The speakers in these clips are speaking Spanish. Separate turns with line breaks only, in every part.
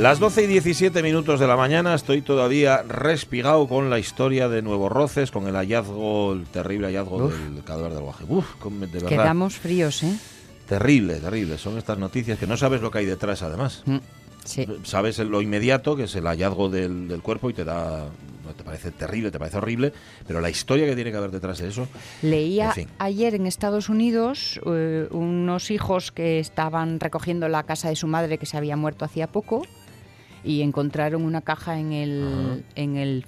Las 12 y 17 minutos de la mañana estoy todavía respigado con la historia de Nuevos Roces, con el hallazgo, el terrible hallazgo
Uf.
del cadáver del guaje. Uf, de verdad.
Quedamos fríos, ¿eh?
Terrible, terrible. Son estas noticias que no sabes lo que hay detrás, además.
Mm, Sí.
Sabes lo inmediato, que es el hallazgo del, del cuerpo y te da... Te parece terrible, te parece horrible, pero la historia que tiene que haber detrás de eso...
Leía
En fin.
ayer en Estados Unidos eh, unos hijos que estaban recogiendo la casa de su madre que se había muerto hacía poco y encontraron una caja en el, en el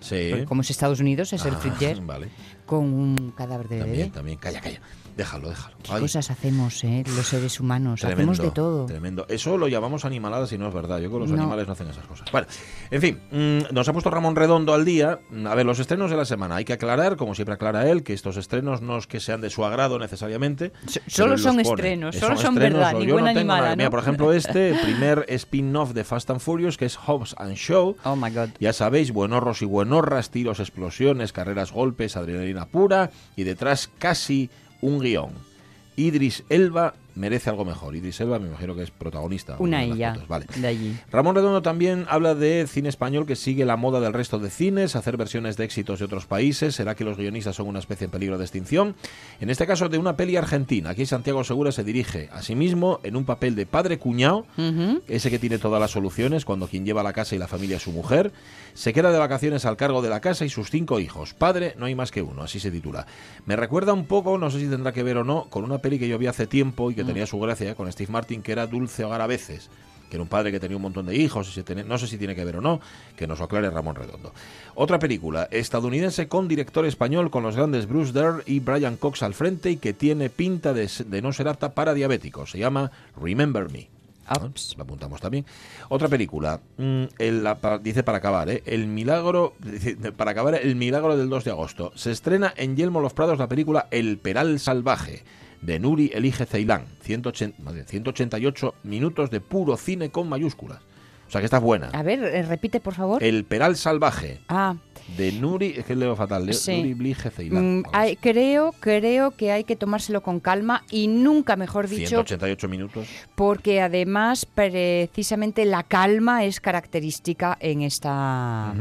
Sí.
porque como es Estados Unidos, es el frigider,
Vale.
con un cadáver de
También,
bebé.
también. Calla, calla. Déjalo, déjalo.
¿Qué
Ay.
cosas hacemos, eh, los seres humanos?
Tremendo,
hacemos de todo.
Tremendo. Eso lo llamamos animaladas y no es verdad. Yo creo que los
No.
animales no hacen esas cosas. Bueno, en fin, mm, nos ha puesto Ramón Redondo al día. A ver, los estrenos de la semana. Hay que aclarar, como siempre aclara él, que estos estrenos no es que sean de su agrado necesariamente. Pero
solo son estrenos,
Eh,
solo son
estrenos,
verdad,
o
ni
yo
buena
no Mira, por ejemplo, este, el primer spin-off de Fast and Furious, que es Hobbs and Show.
Oh my God.
Ya sabéis, buenorros y buenorras, tiros, explosiones, carreras, golpes, adrenalina pura y detrás casi un guion. Idris Elba merece algo mejor. Idris Elba me imagino que es protagonista.
Una
de
ella
fotos, Vale.
de allí.
Ramón Redondo también habla de cine español que sigue la moda del resto de cines, hacer versiones de éxitos de otros países. ¿Será que los guionistas son una especie en peligro de extinción? En este caso, de una peli argentina. Aquí Santiago Segura se dirige a sí mismo en un papel de padre cuñado, ese que tiene todas las soluciones cuando quien lleva la casa y la familia es su mujer. Se queda de vacaciones al cargo de la casa y sus cinco hijos. Padre, no hay más que uno, así se titula. Me recuerda un poco, no sé si tendrá que ver o no, con una peli que yo vi hace tiempo y que tenía su gracia con Steve Martin, que era Dulce Hogar a veces que era un padre que tenía un montón de hijos, y se tiene- no sé si tiene que ver o no, que nos lo aclare Ramón Redondo. Otra película, estadounidense con director español, con los grandes Bruce Dern y Brian Cox al frente, y que tiene pinta de, no ser apta para diabéticos. Se llama Remember Me. ¿no? Lo apuntamos también. Otra película, mm, el- la- dice para acabar, ¿eh? El milagro, para acabar, el milagro del 2 de agosto. Se estrena en Yelmo Los Prados la película El Peral Salvaje, de Nuri Elige Ceilán. 180, madre, 188 minutos de puro cine con mayúsculas. O sea que está buena.
A ver, eh, repite, por favor.
El Peral Salvaje,
Ah,
de Nuri, es que leo fatal,
Sí.
Nuri Elige Ceilán.
mm, hay- creo, creo que hay que tomárselo con calma y nunca, mejor dicho,
188 minutos.
porque además precisamente la calma es característica en esta.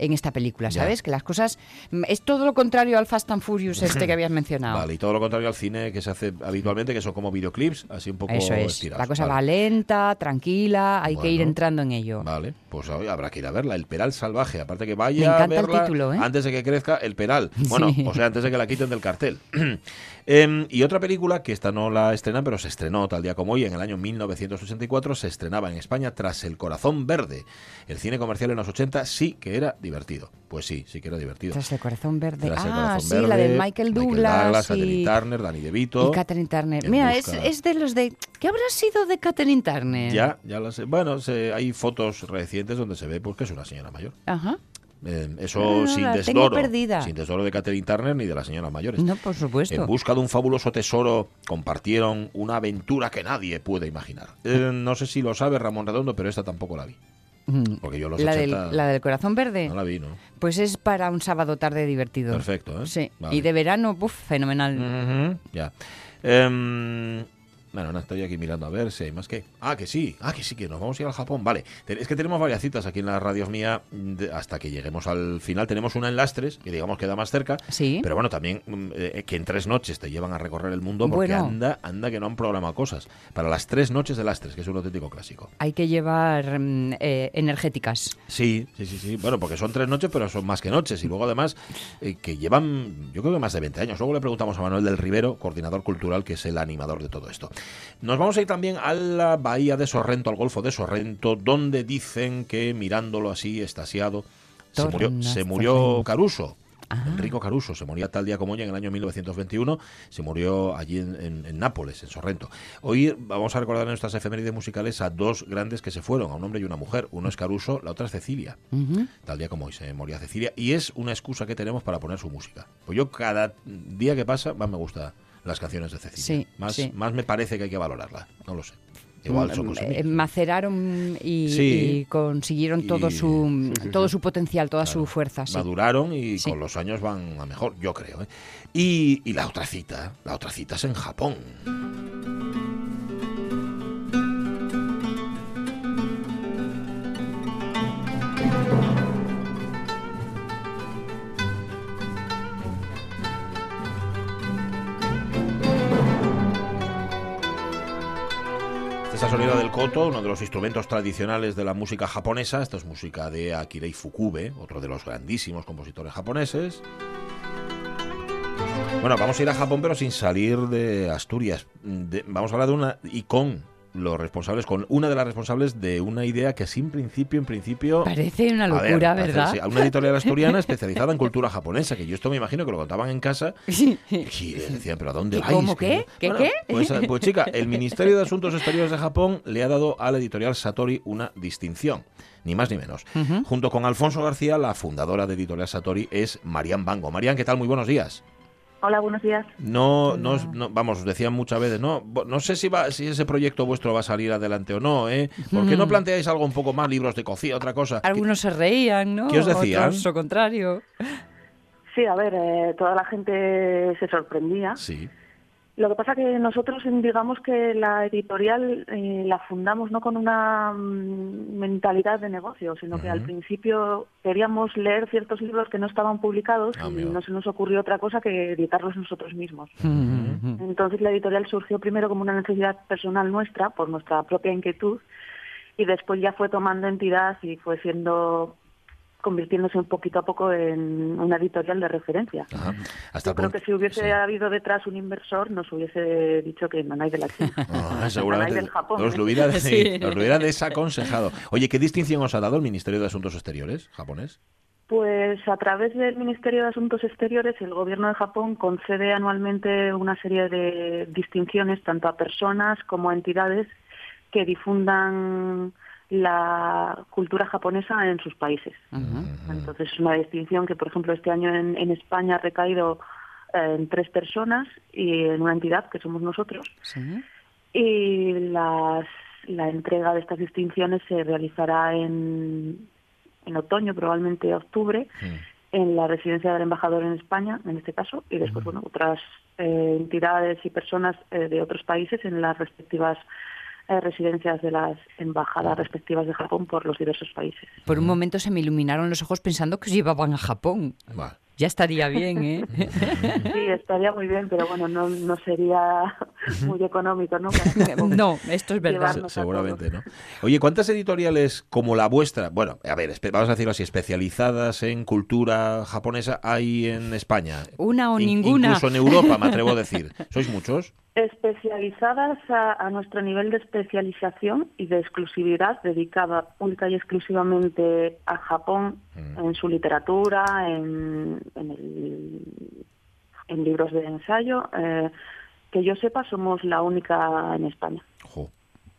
En esta película,
Ya.
¿sabes? Que las cosas mm, es todo lo contrario al Fast and Furious este que habías mencionado.
Vale, y todo lo contrario al cine que se hace habitualmente, que son como videoclips, así un poco
Eso es.
estirados.
La cosa
Vale.
va lenta, tranquila, hay que ir entrando en ello.
Vale, pues oye, habrá que ir a verla. El Peral Salvaje. Aparte que
Me
vaya a
encanta el
verla
título, ¿eh?
antes de que crezca el Peral. Bueno,
Sí.
o sea, antes de que la quiten del cartel. Em, y otra película que esta no la estrenan, pero se estrenó tal día como hoy, en el año 1984, se estrenaba en España tras El Corazón Verde. El cine comercial en los 80 sí que era divertido. Pues sí, sí que era divertido.
Tras el corazón verde.
Tras El
ah,
Corazón
sí,
Verde,
la de Michael Douglas,
Catherine
y,
Turner, Danny DeVito.
y Catherine Turner. Mira, es, es de los de... ¿Qué habrá sido de Catherine Turner?
Ya, ya lo sé. Bueno, se- hay fotos recientes donde se ve pues, que es una señora mayor.
Ajá.
Eh, eso
Ah,
sin
la perdida.
Sin desdoro de Catherine Turner ni de las señoras mayores.
No, por supuesto.
En busca de un fabuloso tesoro compartieron una aventura que nadie puede imaginar. Eh, no sé si lo sabe Ramón Redondo, pero esta tampoco la vi. Porque yo los
la,
80
del, la del corazón verde.
no la vi, ¿no?
Pues es para un sábado tarde divertido.
Perfecto, ¿eh?
Sí.
Vale.
Y de verano, buf, fenomenal.
Ya. Em, Bueno, no, estoy aquí mirando a ver si hay más que... Ah, que sí, ah, que sí, que nos vamos a ir al Japón. Vale, es que tenemos varias citas aquí en las radios mía de- hasta que lleguemos al final. Tenemos una en Lastres, que digamos queda más cerca.
Sí.
Pero bueno, también mm, eh, que en tres noches te llevan a recorrer el mundo porque
Bueno.
anda, anda que no han programado cosas. Para las tres noches de Lastres, que es un auténtico clásico.
Hay que llevar mm, eh, energéticas.
Sí, sí, sí, sí. Bueno, porque son tres noches, pero son más que noches. Y luego además eh, que llevan, yo creo que más de 20 años. Luego le preguntamos a Manuel del Rivero, coordinador cultural, que es el animador de todo esto. Nos vamos a ir también a la bahía de Sorrento, al Golfo de Sorrento, donde dicen que mirándolo así, estasiado, se murió, se murió. Caruso.
Ah.
Enrico Caruso se moría tal día como hoy en el año 1921, se murió allí en, en- en Nápoles, en Sorrento. Hoy vamos a recordar en nuestras efemérides musicales a dos grandes que se fueron, a un hombre y una mujer. Uno es Caruso, la otra es Cecilia. Tal día como hoy se moría Cecilia. Y es una excusa que tenemos para poner su música. Pues yo cada día que pasa más me gustan las canciones de Cecilia.
Sí,
más,
sí.
más me parece que hay que valorarla. No lo sé. Igual son
Mm, eh, maceraron y,
Sí.
y consiguieron todo
Y-
su
sí, sí,
todo su potencial, toda
Claro.
su fuerza.
Maduraron y con los años van a mejor, yo creo. ¿eh? Y, y la otra cita, la otra cita es en Japón. Sonido del koto, uno de los instrumentos tradicionales de la música japonesa. Esta es música de Akirei Fukube, otro de los grandísimos compositores japoneses. Bueno, vamos a ir a Japón, pero sin salir de Asturias. Vamos a hablar de una y con los responsables, con una de las responsables de una idea que en principio, en principio.
Parece una
A ver,
locura,
parece-
¿verdad?
sí, a una editorial asturiana especializada en cultura japonesa, que yo esto me imagino que lo contaban en casa
Sí.
y decían, pero ¿a dónde
¿Y
vais?
cómo qué? ¿Qué,
Bueno,
qué?
Pues, eh, pues, chica, el Ministerio de Asuntos Exteriores de Japón le ha dado a la editorial Satori una distinción. Ni más ni menos. Junto con Alfonso García, la fundadora de Editorial Satori es Marian Bango. Marian, ¿qué tal? Muy buenos días.
Hola, buenos días.
No, no, no- vamos, os decían muchas veces, no, no sé si va, si ese proyecto vuestro va a salir adelante o no, ¿eh? ¿Por qué no planteáis algo un poco más, libros de cocina, otra cosa?
Algunos se reían, ¿no?
¿Qué os decían?
Otros lo contrario.
Sí, a ver, eh, toda la gente se sorprendía.
Sí.
Lo que pasa que nosotros, digamos que la editorial eh, la fundamos no con una mm, mentalidad de negocio, sino que al principio queríamos leer ciertos libros que no estaban publicados y no se nos ocurrió otra cosa que editarlos nosotros mismos. Entonces la editorial surgió primero como una necesidad personal nuestra, por nuestra propia inquietud, y después ya fue tomando entidad y fue siendo convirtiéndose un poquito a poco en una editorial de referencia.
Ajá. Hasta
Yo creo
punto-
que si hubiese
sí.
habido detrás un inversor, nos hubiese dicho que manáis de la China.
Ah, seguramente
del Japón.
os
¿eh?
lo, hubiera, sí,
Sí.
os lo hubiera desaconsejado. Oye, ¿qué distinción os ha dado el Ministerio de Asuntos Exteriores japonés?
Pues a través del Ministerio de Asuntos Exteriores, el Gobierno de Japón concede anualmente una serie de distinciones tanto a personas como a entidades que difundan la cultura japonesa en sus países. Entonces es una distinción que, por ejemplo, este año en, en España ha recaído eh, en tres personas y en una entidad que somos nosotros.
Sí.
Y las, la entrega de estas distinciones se realizará en, en otoño, probablemente octubre, en la residencia del embajador en España, en este caso, y después, bueno, otras eh, entidades y personas eh, de otros países en las respectivas eh, residencias de las embajadas respectivas de Japón por los diversos países.
Por un momento se me iluminaron los ojos pensando que os llevaban a Japón. Ya estaría bien, ¿eh?
Sí, estaría muy bien, pero bueno, no, no sería muy económico, ¿no?
No, esto es verdad.
Seguramente, ¿no? Oye, ¿cuántas editoriales como la vuestra, bueno, a ver, vamos a decirlo así, especializadas en cultura japonesa hay en España?
Una o
In-
ninguna.
Incluso en Europa, me atrevo a decir. ¿Sois muchos?
Especializadas a, a nuestro nivel de especialización y de exclusividad, dedicada única y exclusivamente a Japón
Mm.
en su literatura, en, en, el- en libros de ensayo. eh, que yo sepa, somos la única en España.
Jo.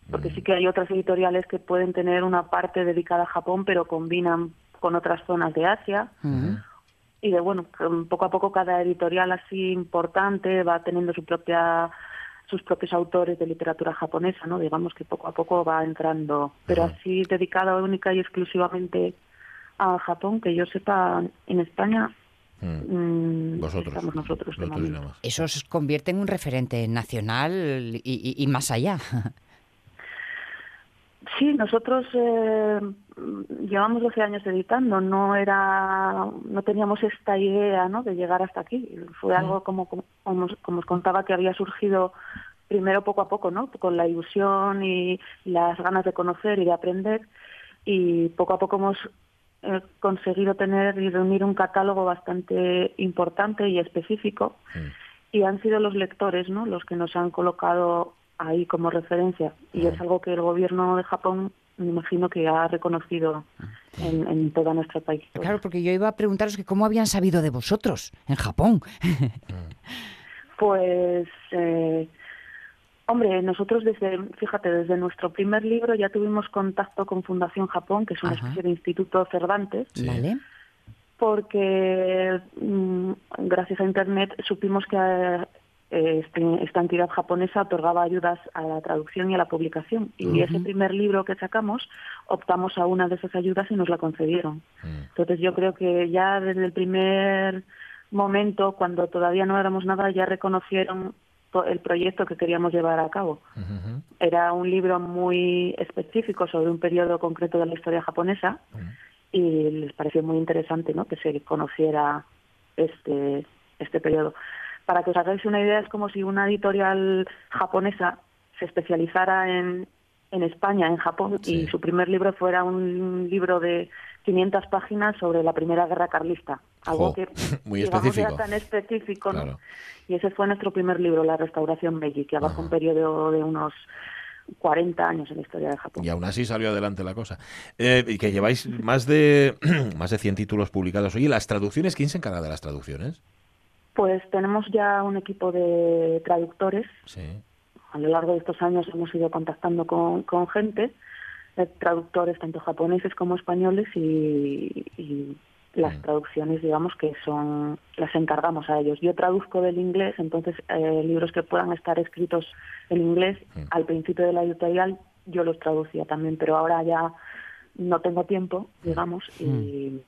Porque sí que hay otras editoriales que pueden tener una parte dedicada a Japón, pero combinan con otras zonas de Asia. Y de bueno poco a poco cada editorial así importante va teniendo su propia sus propios autores de literatura japonesa no digamos que poco a poco va entrando pero
Ajá.
así dedicada única y exclusivamente a Japón que yo sepa en España
Mm.
mm,
Vosotros.
estamos nosotros. de
Vosotros y
momento.
nada más.
Eso se convierte en un referente nacional y, y- y más allá.
Sí, nosotros eh, mm, llevamos 12 años editando, no era, no teníamos esta idea, ¿no? De llegar hasta aquí. Fue algo como, como, como os- como os contaba que había surgido primero poco a poco, ¿no? Con la ilusión y las ganas de conocer y de aprender, y poco a poco hemos eh, conseguido tener y reunir un catálogo bastante importante y específico y han sido los lectores ¿no? los que nos han colocado ahí como referencia y es algo que el gobierno de Japón me imagino que ha reconocido en, en todo nuestro país.
Claro, porque yo iba a preguntaros que cómo habían sabido de vosotros en Japón.
Pues, eh, hombre, nosotros desde, fíjate, desde nuestro primer libro ya tuvimos contacto con Fundación Japón, que es una
Ajá.
especie de instituto Cervantes,
¿Vale?
porque mm, gracias a Internet supimos que eh, este- esta entidad japonesa otorgaba ayudas a la traducción y a la publicación. Y ese primer libro que sacamos, optamos a una de esas ayudas y nos la concedieron. Entonces yo creo que ya desde el primer momento, cuando todavía no éramos nada, ya reconocieron el proyecto que queríamos llevar a cabo. Era un libro muy específico sobre un periodo concreto de la historia japonesa y les pareció muy interesante ¿no? que se conociera este, este periodo. Para que os hagáis una idea, es como si una editorial japonesa se especializara en, en España, en Japón, y su primer libro fuera un libro de 500 páginas sobre la Primera Guerra Carlista. Algo que
muy específico.
era tan específico. Y ese fue nuestro primer libro, La Restauración Meiji, que abarca un periodo de unos 40 años en la historia de Japón.
Y aún así salió adelante la cosa. Eh, y que lleváis más de más de 100 títulos publicados. Oye, las traducciones, ¿quién se encarga de las traducciones?
Pues tenemos ya un equipo de traductores.
Sí.
A lo largo de estos años hemos ido contactando con, con gente, eh, traductores tanto japoneses como españoles y, y las
Mm.
traducciones, digamos, que son las encargamos a ellos. Yo traduzco del inglés, entonces eh, libros que puedan estar escritos en inglés,
Mm.
al principio de la editorial yo los traducía también, pero ahora ya no tengo tiempo, digamos, y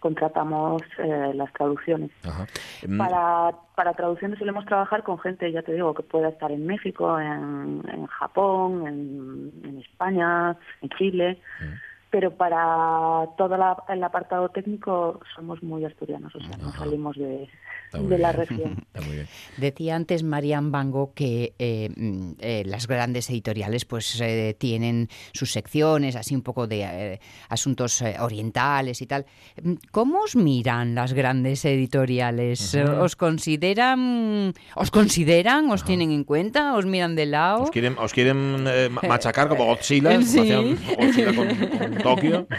contratamos eh, las traducciones.
Ajá. Mm,
Para, para traducciones solemos trabajar con gente, ya te digo, que pueda estar en México, en, en Japón, en, en España, en Chile, pero para todo la- el apartado técnico somos muy asturianos, o sea, no salimos de, la región.
Está muy bien.
Decía antes Marian Bango que eh, mm, eh, las grandes editoriales pues eh, tienen sus secciones, así un poco de eh, asuntos eh, orientales y tal. Mm, ¿Cómo os miran las grandes editoriales? ¿Os consideran, os consideran, os tienen en cuenta, os miran de lado?
Os quieren, os quieren eh, ma- machacar como Godzilla,
Sí.
Godzilla con, con Tokio.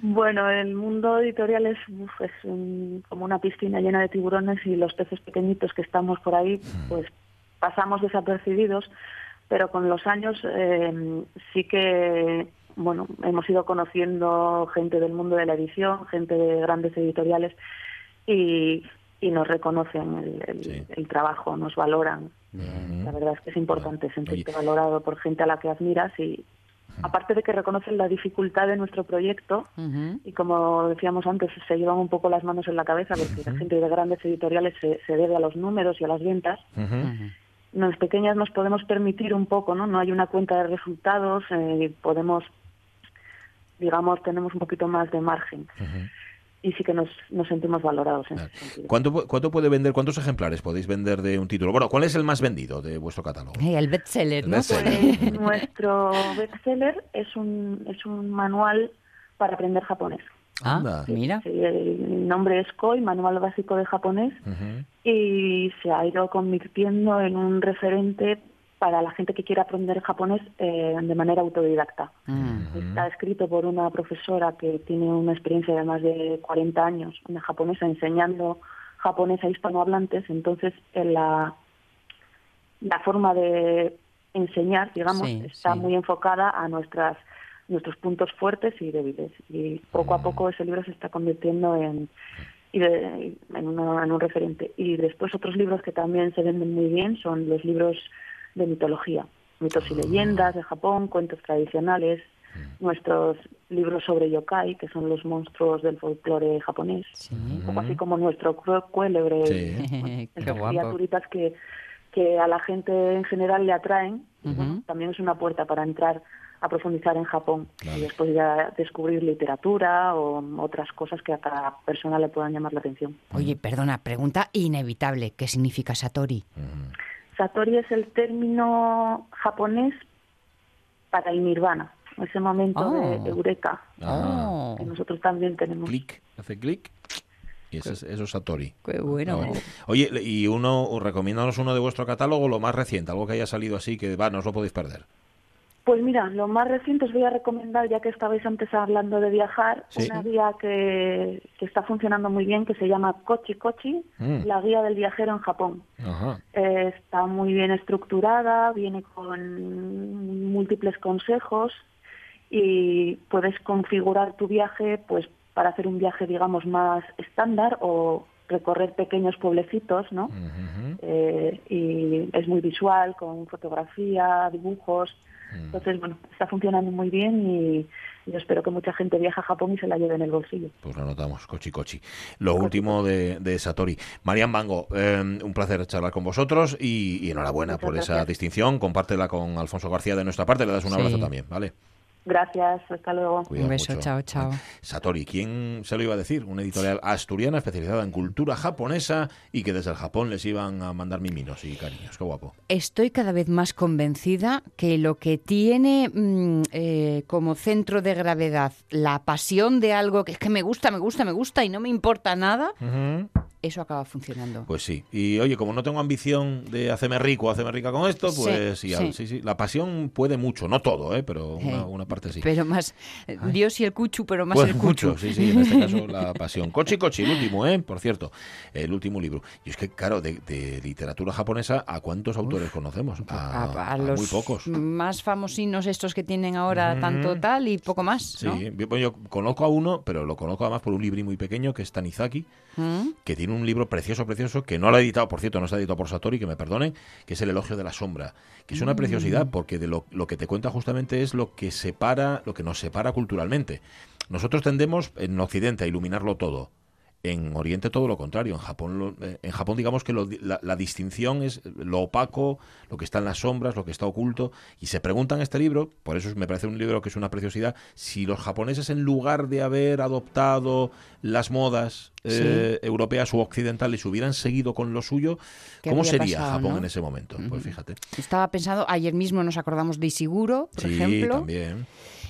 Bueno, el mundo editorial es, uf, es un- como una piscina llena de tiburones y los peces pequeñitos que estamos por ahí, pues pasamos desapercibidos, pero con los años eh, sí que, bueno, hemos ido conociendo gente del mundo de la edición, gente de grandes editoriales y, y nos reconocen el, el-
Sí.
el trabajo, nos valoran. La verdad es que es importante sentirte valorado por gente a la que admiras y aparte de que reconocen la dificultad de nuestro proyecto, y como decíamos antes, se llevan un poco las manos en la cabeza porque la gente de grandes editoriales se, se debe a los números y a las ventas. Las pequeñas nos podemos permitir un poco, ¿no? No hay una cuenta de resultados, eh, podemos, digamos, tenemos un poquito más de margen. Y sí que nos, nos sentimos valorados en
Claro.
ese sentido.
¿Cuánto, ¿Cuánto puede vender, cuántos ejemplares podéis vender de un título? Bueno, ¿cuál es el más vendido de vuestro catálogo?
El bestseller,
El
¿no?
bestseller.
Pues nuestro bestseller es un, es un manual para aprender japonés.
Ah, mira.
Sí, el nombre es KOI, Manual Básico de Japonés, y se ha ido convirtiendo en un referente para la gente que quiera aprender japonés eh, de manera autodidacta.
Mm.
Está escrito por una profesora que tiene una experiencia de más de 40 años, una japonesa, enseñando japonés a hispanohablantes. Entonces, en la, la forma de enseñar, digamos,
Sí,
está
sí.
muy enfocada a nuestras nuestros puntos fuertes y débiles. Y poco a poco ese libro se está convirtiendo en, en, una- en un referente. Y después otros libros que también se venden muy bien son los libros de mitología, mitos y leyendas de Japón, cuentos tradicionales, nuestros libros sobre yokai, que son los monstruos del folclore japonés, un poco así como nuestro cuélebre,
Sí.
Criaturitas que, que a la gente en general le atraen. también es una puerta para entrar a profundizar en Japón y después ya descubrir literatura o otras cosas que a cada persona le puedan llamar la atención.
Oye, perdona, pregunta inevitable. ¿Qué significa Satori?
Satori es el término japonés para el nirvana, ese momento
Oh.
de eureka
Oh,
que nosotros también tenemos.
Clic, hace clic. Y ese eso es Satori.
qué bueno.
Ah. Oye, le- y uno, recomiéndanos uno de vuestro catálogo, lo más reciente, algo que haya salido así, que va, no os lo podéis perder.
Pues mira, lo más reciente os voy a recomendar, ya que estabais antes hablando de viajar,
Sí.
una guía que, que está funcionando muy bien, que se llama Kochi Kochi,
Mm.
la guía del viajero en Japón.
Ajá.
Eh, está muy bien estructurada, viene con múltiples consejos y puedes configurar tu viaje pues para hacer un viaje digamos más estándar o recorrer pequeños pueblecitos, ¿no? Eh, y es muy visual, con fotografía, dibujos. Entonces, bueno, está funcionando muy bien y yo espero que mucha gente viaje a Japón y se la lleve en el bolsillo.
Pues lo anotamos, Cochi Cochi. Lo último de, de Satori. Marian Bango, eh, un placer charlar con vosotros y, y enhorabuena
Muchas
por esa distinción. Compártela con Alfonso García de nuestra parte, le das un
Sí.
abrazo también, ¿vale?
Gracias, hasta luego.
Cuidado
Un beso,
mucho.
chao, chao.
Satori, ¿quién se lo iba a decir? Una editorial asturiana especializada en cultura japonesa y que desde el Japón les iban a mandar miminos y cariños. Qué guapo.
Estoy cada vez más convencida que lo que tiene mm, eh, como centro de gravedad la pasión de algo que es que me gusta, me gusta, me gusta y no me importa nada, eso acaba funcionando.
Pues sí. Y oye, como no tengo ambición de hacerme rico, hacerme rica con esto, pues sí,
sí.
sí, sí. La pasión puede mucho, no todo, ¿eh? pero una,
Eh,
una parte sí.
Pero más eh, Dios y el cuchu, pero más
Pues
el cuchu.
mucho, sí, sí, en este caso la pasión. Cochi Cochi, el último, ¿eh? Por cierto, el último libro. Y es que, claro, de, de literatura japonesa, ¿a cuántos autores conocemos? A,
a, a
a
los
muy pocos.
más famosinos estos que tienen ahora tanto tal y poco más,
Sí, yo, bueno, yo conozco a uno, pero lo conozco además por un libro muy pequeño que es Tanizaki,
¿Mm?
que tiene un libro precioso, precioso, que no lo ha editado, por cierto, no está editado por Satori, que me perdonen, que es El elogio de la sombra, que es una preciosidad
Mm.
porque de lo, lo que te cuenta justamente es lo que separa, lo que nos separa culturalmente. Nosotros tendemos en Occidente a iluminarlo todo. En Oriente todo lo contrario. En Japón, lo- eh, en Japón digamos que lo- la, la distinción es lo opaco, lo que está en las sombras, lo que está oculto. Y se preguntan este libro, por eso es- me parece un libro que es una preciosidad, si los japoneses en lugar de haber adoptado las modas eh, europeas u occidentales hubieran seguido con lo suyo,
¿Qué
¿cómo sería
pasado,
Japón
no?
en ese momento? Pues fíjate.
Estaba pensando, ayer mismo nos acordamos de Isiguro, por
sí,
ejemplo.
también.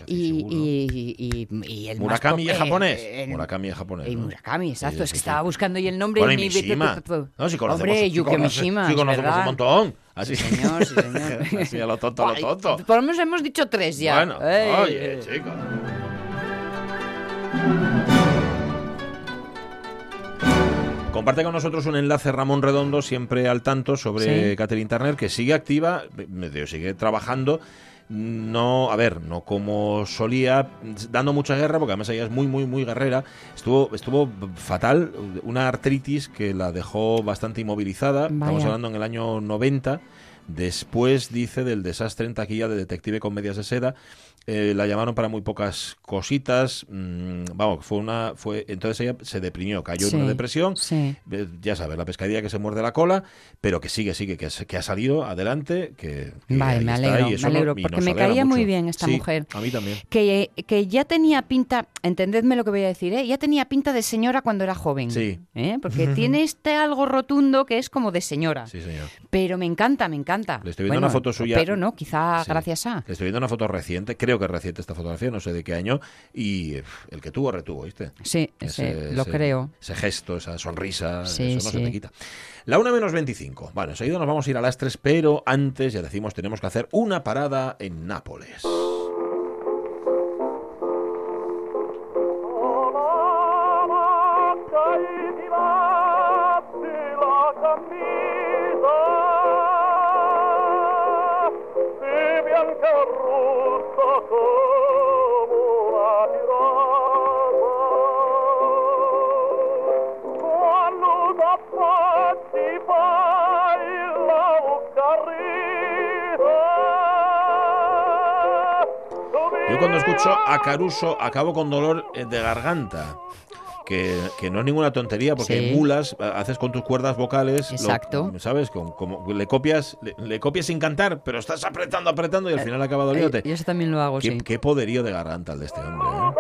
Y, y, y- y el más
Murakami
pop-
es japonés.
eh, el-
Murakami es japonés.
Y
¿no?
Murakami, exacto. Es que estaba buscando y el nombre
Bueno, y
mi-
Mishima. No, si conocemos,
Hombre,
si
Yuki
conoce-
Mishima,
sí
es
conocemos
verdad.
un montón. Así.
Sí, señor, sí, señor.
Así a lo tonto, a lo tonto.
Por lo menos hemos dicho tres ya.
Bueno,
Ey.
oye, chicos. Comparte con nosotros un enlace Ramón Redondo, siempre al tanto sobre
Sí.
Catherine Turner, que sigue activa, sigue trabajando. No, a ver, no como solía, dando mucha guerra, porque además ella es muy, muy, muy guerrera. Estuvo, estuvo fatal, una artritis que la dejó bastante inmovilizada. Estamos hablando en el año 90. Después, dice, del desastre en taquilla de Detective con Medias de Seda, eh, la llamaron para muy pocas cositas. mm, vamos, fue una. fue Entonces ella se deprimió, cayó
Sí,
en una depresión.
sí.
Eh, Ya sabes, la pescadilla que se muerde la cola, pero que sigue, sigue, que, ha salido adelante. Que, que
Vale, me alegro, me
no-
alegro,
y
porque me caía muy bien esta
Sí,
mujer.
A mí también.
Que, que ya tenía pinta, entendedme lo que voy a decir, ¿eh? ya tenía pinta de señora cuando era joven.
Sí.
Porque tiene este algo rotundo que es como de señora.
Sí, señor.
Pero me encanta, me encanta.
Le estoy viendo
Bueno,
una foto suya.
Pero no, quizá gracias a.
Le estoy viendo una foto reciente, creo que es reciente esta fotografía, no sé de qué año, y el que tuvo, retuvo, ¿viste?
Sí,
Ese-
lo
ese-
creo.
Ese gesto, esa sonrisa,
Sí,
eso no se te quita. La 1 menos 25. Bueno, enseguida nos vamos a ir a las 3, pero antes, ya decimos, tenemos que hacer una parada en Nápoles. A Caruso acabo con dolor eh, de garganta. Que, que no es ninguna tontería, porque
Sí.
emulas, haces con tus cuerdas vocales, lo-
Exacto.
¿sabes? Con- como le copias, le, le copias sin cantar, pero estás apretando, apretando y al final acaba doliéndote.
Eh, yo eso también lo hago,
Qué,
sí.
qué poderío de garganta el de este hombre. ¿eh?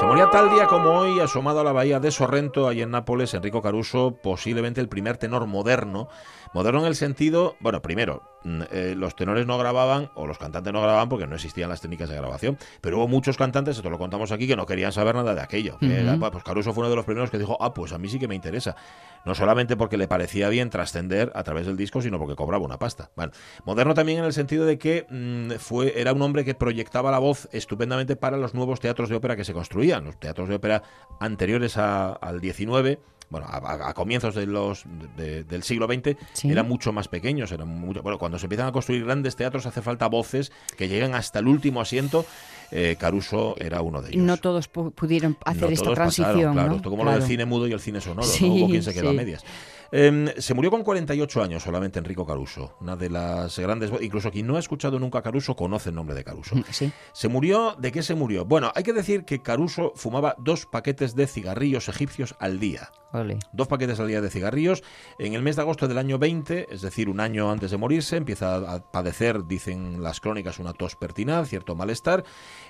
Se moría tal día como hoy, asomado a la bahía de Sorrento, allí en Nápoles, Enrico Caruso, posiblemente el primer tenor moderno. Moderno en el sentido, bueno, primero, eh, los tenores no grababan, o los cantantes no grababan porque no existían las técnicas de grabación, pero hubo muchos cantantes, esto lo contamos aquí, que no querían saber nada de aquello. era, pues Caruso fue uno de los primeros que dijo, ah, pues a mí sí que me interesa. No solamente porque le parecía bien trascender a través del disco, sino porque cobraba una pasta. Bueno, moderno también en el sentido de que mm, fue, era un hombre que proyectaba la voz estupendamente para los nuevos teatros de ópera que se construían. Los teatros de ópera anteriores a- al 19 bueno, a, comienzos de los, de- del siglo XX,
Sí.
eran mucho más pequeños. Eran mucho, bueno, cuando se empiezan a construir grandes teatros hace falta voces que lleguen hasta el último asiento. Eh, Caruso era uno de ellos.
No todos pu- pudieron hacer
No
esta
todos pasaron,
transición,
claro,
¿no?
esto como lo del cine mudo y el cine sonoro,
Sí,
¿no? Hubo quien se quedó a medias. Em, se murió con 48 años solamente Enrico Caruso, una de las grandes... Incluso quien no ha escuchado nunca a Caruso conoce el nombre de Caruso.
Mm, Sí.
¿Se murió? ¿De qué se murió? Bueno, hay que decir que Caruso fumaba dos paquetes de cigarrillos egipcios al día.
Ole.
Dos paquetes al día de cigarrillos. En el mes de agosto del año 20, es decir, un año antes de morirse, empieza a padecer, dicen las crónicas, una tos pertinaz, cierto malestar.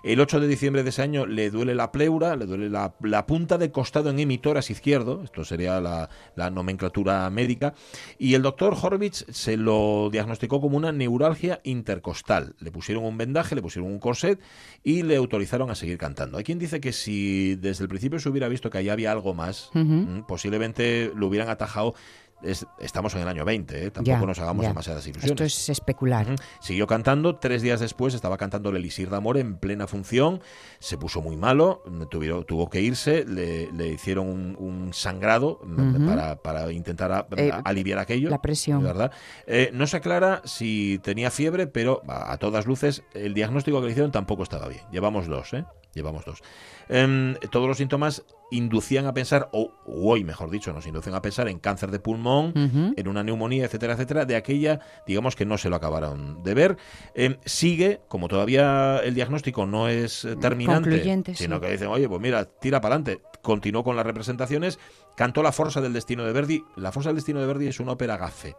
El 8 de diciembre de ese año le duele la pleura, le duele la, la punta de costado en emitoras izquierdo, esto sería la, la nomenclatura médica, y el doctor Horvitz se lo diagnosticó como una neuralgia intercostal. Le pusieron un vendaje, le pusieron un corset y le autorizaron a seguir cantando. Hay quien dice que si desde el principio se hubiera visto que ahí había algo más, mm, posiblemente lo hubieran atajado. Es- estamos en el año 20, ¿eh? tampoco
Ya,
nos hagamos
ya.
demasiadas ilusiones.
Esto es especular.
Siguió cantando, tres días después estaba cantando el Elisir de Amor en plena función, se puso muy malo, tuvieron, tuvo que irse, le, le hicieron un, un sangrado mm, para, para intentar a-
Eh,
a- aliviar aquello.
la presión.
¿verdad? Eh, no se aclara si tenía fiebre, pero a, a todas luces el diagnóstico que le hicieron tampoco estaba bien. Llevamos dos, ¿eh? Llevamos dos. Em, todos los síntomas inducían a pensar, o o hoy mejor dicho, nos inducen a pensar en cáncer de pulmón, en una neumonía, etcétera, etcétera, de aquella, digamos que no se lo acabaron de ver. Em, sigue, como todavía el diagnóstico no es eh, terminante, sino
sí.
que dicen, oye, pues mira, tira para adelante. Continuó con las representaciones, cantó La Forza del Destino de Verdi. La Forza del Destino de Verdi es una ópera gafe.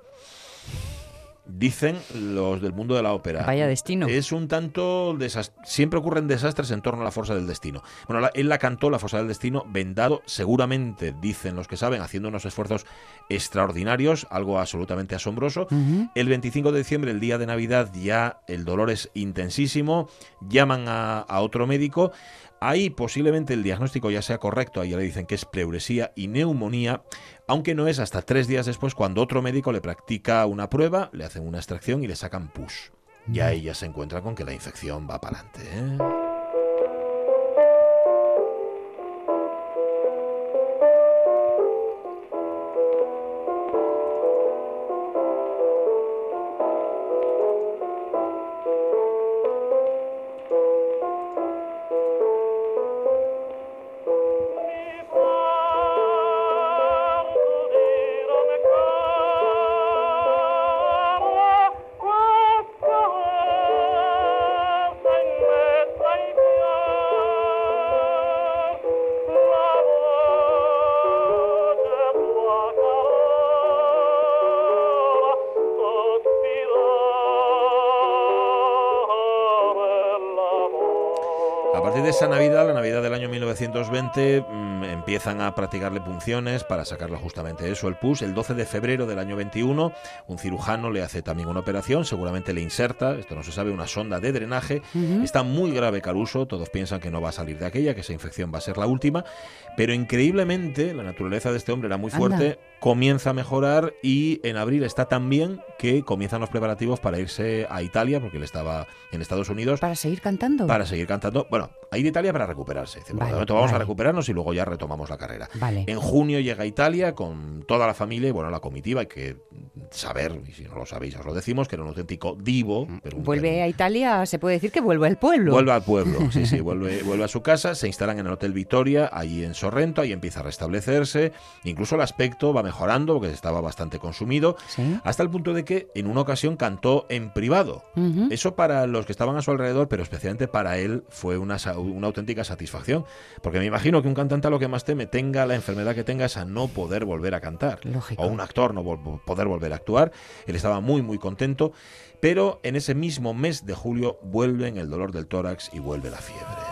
Dicen los del mundo de la ópera.
Vaya destino.
Es un tanto siempre ocurren desastres en torno a la fuerza del destino. Bueno, la- él la cantó, la fuerza del destino, vendado, seguramente, dicen los que saben, haciendo unos esfuerzos extraordinarios, algo absolutamente asombroso. El 25 de diciembre, el día de Navidad, ya el dolor es intensísimo, llaman a, a otro médico. Ahí posiblemente el diagnóstico ya sea correcto, ahí ya le dicen que es pleuresía y neumonía, aunque no es hasta tres días después cuando otro médico le practica una prueba, le hacen una extracción y le sacan pus. Y ahí ya se encuentra con que la infección va para adelante. ¿eh? 1920, mm, empiezan a practicarle punciones para sacarle justamente eso, el pus. El 12 de febrero del año 21, un cirujano le hace también una operación, seguramente le inserta, esto no se sabe, una sonda de drenaje. Está muy grave Caruso, todos piensan que no va a salir de aquella, que esa infección va a ser la última, pero increíblemente la naturaleza de este hombre era muy
Anda.
fuerte, comienza a mejorar y en abril está tan bien que comienzan los preparativos para irse a Italia, porque él estaba en Estados Unidos,
Para seguir cantando.
para seguir cantando. Bueno, a ir a Italia para recuperarse. Dice,
Vale,
vamos a recuperarnos y luego ya retomamos la carrera.
Vale.
En junio llega a Italia con toda la familia y bueno, la comitiva, que saber, y si no lo sabéis os lo decimos, que era un auténtico divo.
vuelve a Italia, se puede decir que vuelve al pueblo.
Vuelve al pueblo, sí, sí, vuelve, vuelve a su casa, se instalan en el Hotel Victoria, allí en Sorrento, ahí empieza a restablecerse, incluso el aspecto va mejorando porque estaba bastante consumido, hasta el punto de que en una ocasión cantó en privado. Eso para los que estaban a su alrededor, pero especialmente para él, fue una, una auténtica satisfacción, porque me imagino que un cantante a lo que más teme tenga la enfermedad que tenga es a no poder volver a cantar, o un actor no poder volver a actuar. Él estaba muy, muy contento, pero en ese mismo mes de julio vuelven el dolor del tórax y vuelve la fiebre.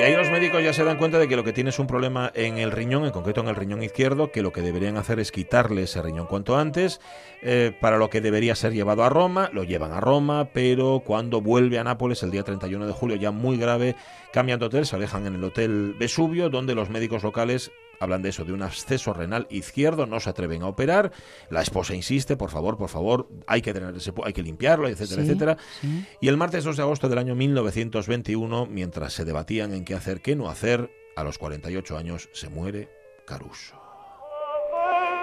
Y ahí los médicos ya se dan cuenta de que lo que tiene es un problema en el riñón, en concreto en el riñón izquierdo, que lo que deberían hacer es quitarle ese riñón cuanto antes, eh, para lo que debería ser llevado a Roma, lo llevan a Roma, pero cuando vuelve a Nápoles el día 31 de julio, ya muy grave, cambian de hotel, se alejan en el hotel Vesubio, donde los médicos locales hablan de eso, de un absceso renal izquierdo, no se atreven a operar, la esposa insiste, por favor, por favor, hay que, tener hay que limpiarlo, etcétera, etcétera. Y el martes 2 de agosto del año 1921, mientras se debatían en qué hacer, qué no hacer, a los 48 años se muere Caruso.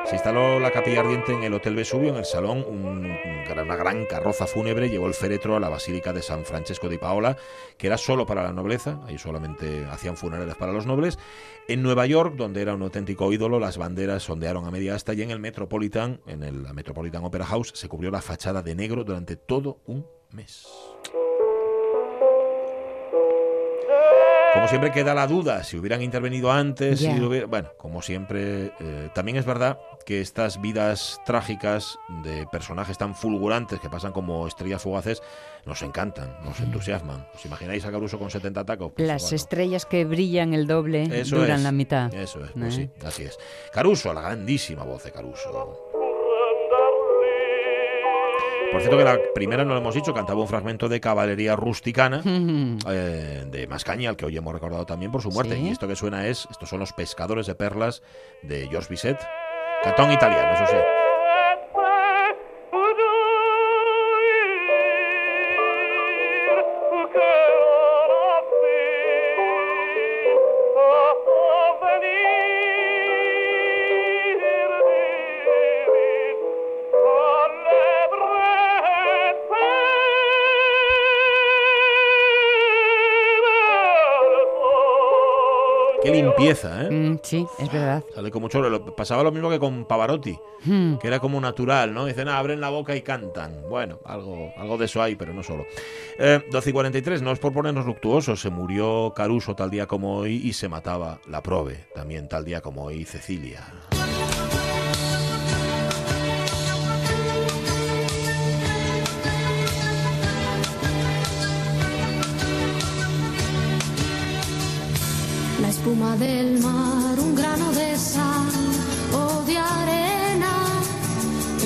Se instaló la capilla ardiente en el Hotel Vesubio, en el salón. una gran carroza fúnebre llevó el féretro a la Basílica de San Francesco de Paola, que era solo para la nobleza, ahí solamente hacían funerales para los nobles. En Nueva York, donde era un auténtico ídolo, las banderas ondearon a media asta y en el Metropolitan, en el, Metropolitan Opera House, se cubrió la fachada de negro durante todo un mes. Como siempre queda la duda si hubieran intervenido antes, bueno, como siempre, eh, también es verdad que estas vidas trágicas de personajes tan fulgurantes que pasan como estrellas fugaces nos encantan, nos entusiasman. ¿Os imagináis a Caruso con 70 tacos?
Pues Las estrellas que brillan el doble duran la mitad.
Eso es, pues ¿Eh? sí, así es. Caruso, la grandísima voz de Caruso. Por cierto que la primera, no lo hemos dicho, cantaba un fragmento de Caballería Rusticana eh, de Mascaña, al que hoy hemos recordado también por su muerte. Y esto que suena es, estos son los pescadores de perlas de Georges Bizet, catón italiano, eso sí. Limpieza, ¿eh?
Mm, sí, es verdad.
Sale como choro. Pasaba lo mismo que con Pavarotti, hmm. que era como natural, ¿no? Dicen, ah, abren la boca y cantan. Bueno, algo, algo de eso hay, pero no solo. Eh, 12 y 43, no es por ponernos luctuosos. Se murió Caruso tal día como hoy y se mataba la Prove, también tal día como hoy Cecilia.
Espuma del mar, un grano de sal o de arena,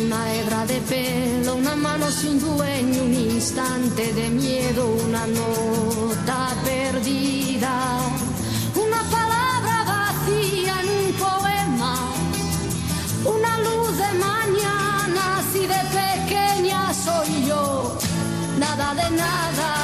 una hebra de pelo, una mano sin dueño, un instante de miedo, una nota perdida, una palabra vacía en un poema, una luz de mañana, así de pequeña soy yo, nada de. Nada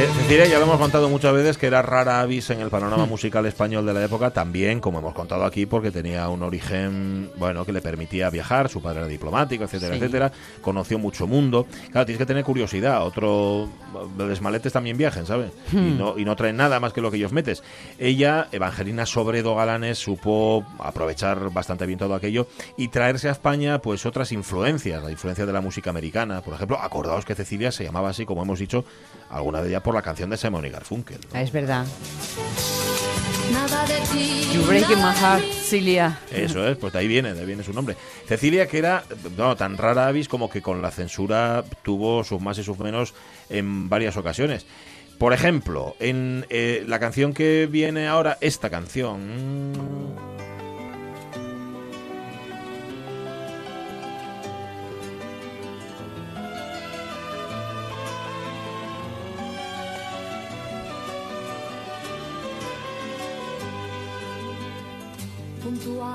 Eh, Cecilia, ya lo hemos contado muchas veces que era rara avis en el panorama hmm. musical español de la época, también, como hemos contado aquí, porque tenía un origen, bueno, que le permitía viajar, su padre era diplomático, etcétera, etcétera, conoció mucho mundo. Claro, tienes que tener curiosidad, otro, los maletes también viajen, ¿sabes? Y, hmm. no, y no traen nada más que lo que ellos metes. Ella, Evangelina Sobredo Galanes, supo aprovechar bastante bien todo aquello y traerse a España, pues, otras influencias, la influencia de la música americana, por ejemplo, acordaos que Cecilia se llamaba así, como hemos dicho, alguna de ellas por la canción de Simon y Garfunkel.
Es verdad. You breaking my heart, Cecilia.
Eso es, pues de ahí viene, de ahí viene su nombre. Cecilia, que era no, tan rara avis como que con la censura tuvo sus más y sus menos en varias ocasiones. Por ejemplo, en eh, la canción que viene ahora, esta canción.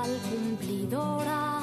Puntual cumplidora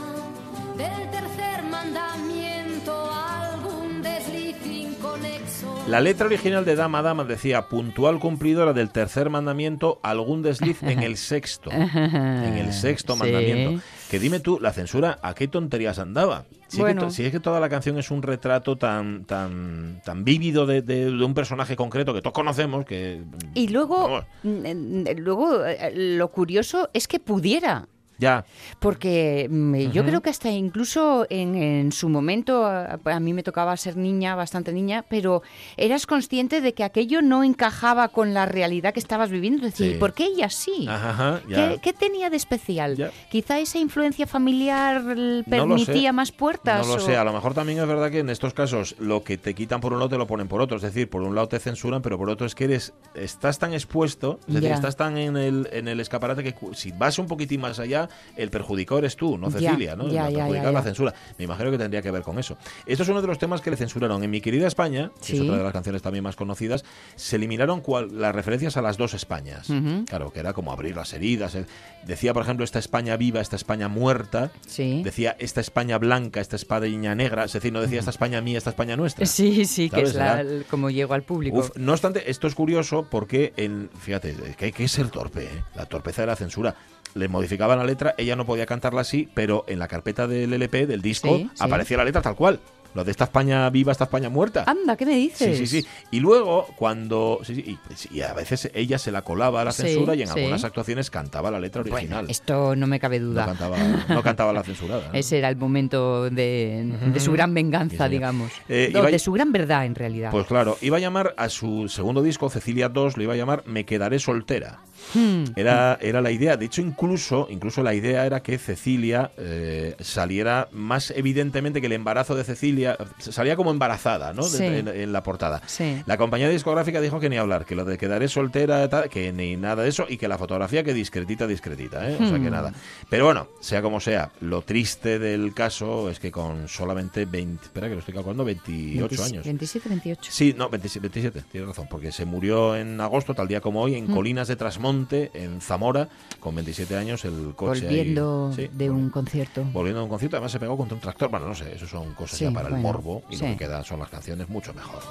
del tercer mandamiento, algún desliz inconexo.
La letra original de Dama Dama decía puntual cumplidora del tercer mandamiento, algún desliz en el sexto. en el sexto
Sí.
mandamiento. Que dime tú, la censura, ¿a qué tonterías andaba? Si, es, que,
Bueno.
to- si es que toda la canción es un retrato tan tan tan vívido de, de- de un personaje concreto que todos conocemos, que...
Y luego,
Vamos,
mm, eh, luego eh, lo curioso es que pudiera.
Ya,
Porque mm, yo creo que hasta incluso en, en su momento, a, a mí me tocaba ser niña, bastante niña, pero eras consciente de que aquello no encajaba con la realidad que estabas viviendo. Es decir,
Sí.
¿por qué ella sí?
Ajá.
¿Qué, qué tenía de especial?
Ya.
Quizá esa influencia familiar l-
No
permitía más puertas.
No lo
o-
sé, a lo mejor también es verdad que en estos casos lo que te quitan por un lado te lo ponen por otro. Es decir, por un lado te censuran, pero por otro es que eres estás tan expuesto, es decir,
Ya.
estás tan en el, en el escaparate que si vas un poquitín más allá, el perjudicado eres tú, no Cecilia, ¿no?
ya,
la
ya,
es la censura. Me imagino que tendría que ver con eso. Esto es uno de los temas que le censuraron. En Mi querida España, que es otra de las canciones también más conocidas, se eliminaron cual- las referencias a las dos Españas.
Ujú.
Claro, que era como abrir las heridas. eh. Decía, por ejemplo, esta España viva, esta España muerta.
Sí.
Decía esta España blanca, esta España negra, es decir, no decía esta España mía, esta España nuestra.
Sí, sí, que es la- el- como llego al público.
Uf, no obstante, esto es curioso porque, en, fíjate, que hay que ser torpe, ¿eh? la torpeza de la censura. Le modificaban la letra, ella no podía cantarla así, pero en la carpeta del LP, del disco,
Sí, sí.
aparecía la letra tal cual. Lo de esta España viva, esta España muerta.
Anda, ¿qué me
Sí,
dices?
sí, sí. Y luego, cuando. sí, sí, y, pues, y a veces ella se la colaba a la
Sí,
censura y en
sí.
algunas actuaciones cantaba la letra
Bueno,
original.
esto no me cabe
no,
duda.
cantaba, no cantaba la censurada. ¿no?
Ese era el momento de, de su gran
Sí,
venganza, digamos.
Eh,
No,
iba-
de su gran verdad, en realidad.
Pues claro, iba a llamar a su segundo disco, Cecilia 2, lo iba a llamar Me quedaré soltera.
Hmm.
Era, era la idea. De hecho, incluso, incluso la idea era que Cecilia eh, saliera más evidentemente que el embarazo de Cecilia. Salía como embarazada, ¿no?
Sí.
en, en la portada.
Sí.
La compañía discográfica dijo que ni hablar, que lo de quedaré soltera, tal, que ni nada de eso, y que la fotografía que discretita, discretita, ¿eh? O sea que
Hmm.
nada. Pero bueno, sea como sea, lo triste del caso es que con solamente 20, espera que lo estoy calculando, 28
26
años.
27, 28.
Sí, no, 27, 27, tienes razón, porque se murió en agosto, tal día como hoy, en
Mm.
Colinas de Trasmonte, en Zamora, con 27 años, el coche ahí-
Volviendo
sí,
de un concierto.
Volviendo a un concierto, además se pegó contra un tractor. Bueno, no sé, eso son cosas
Sí,
ya para el morbo y
sí.
lo que queda son las canciones mucho mejor.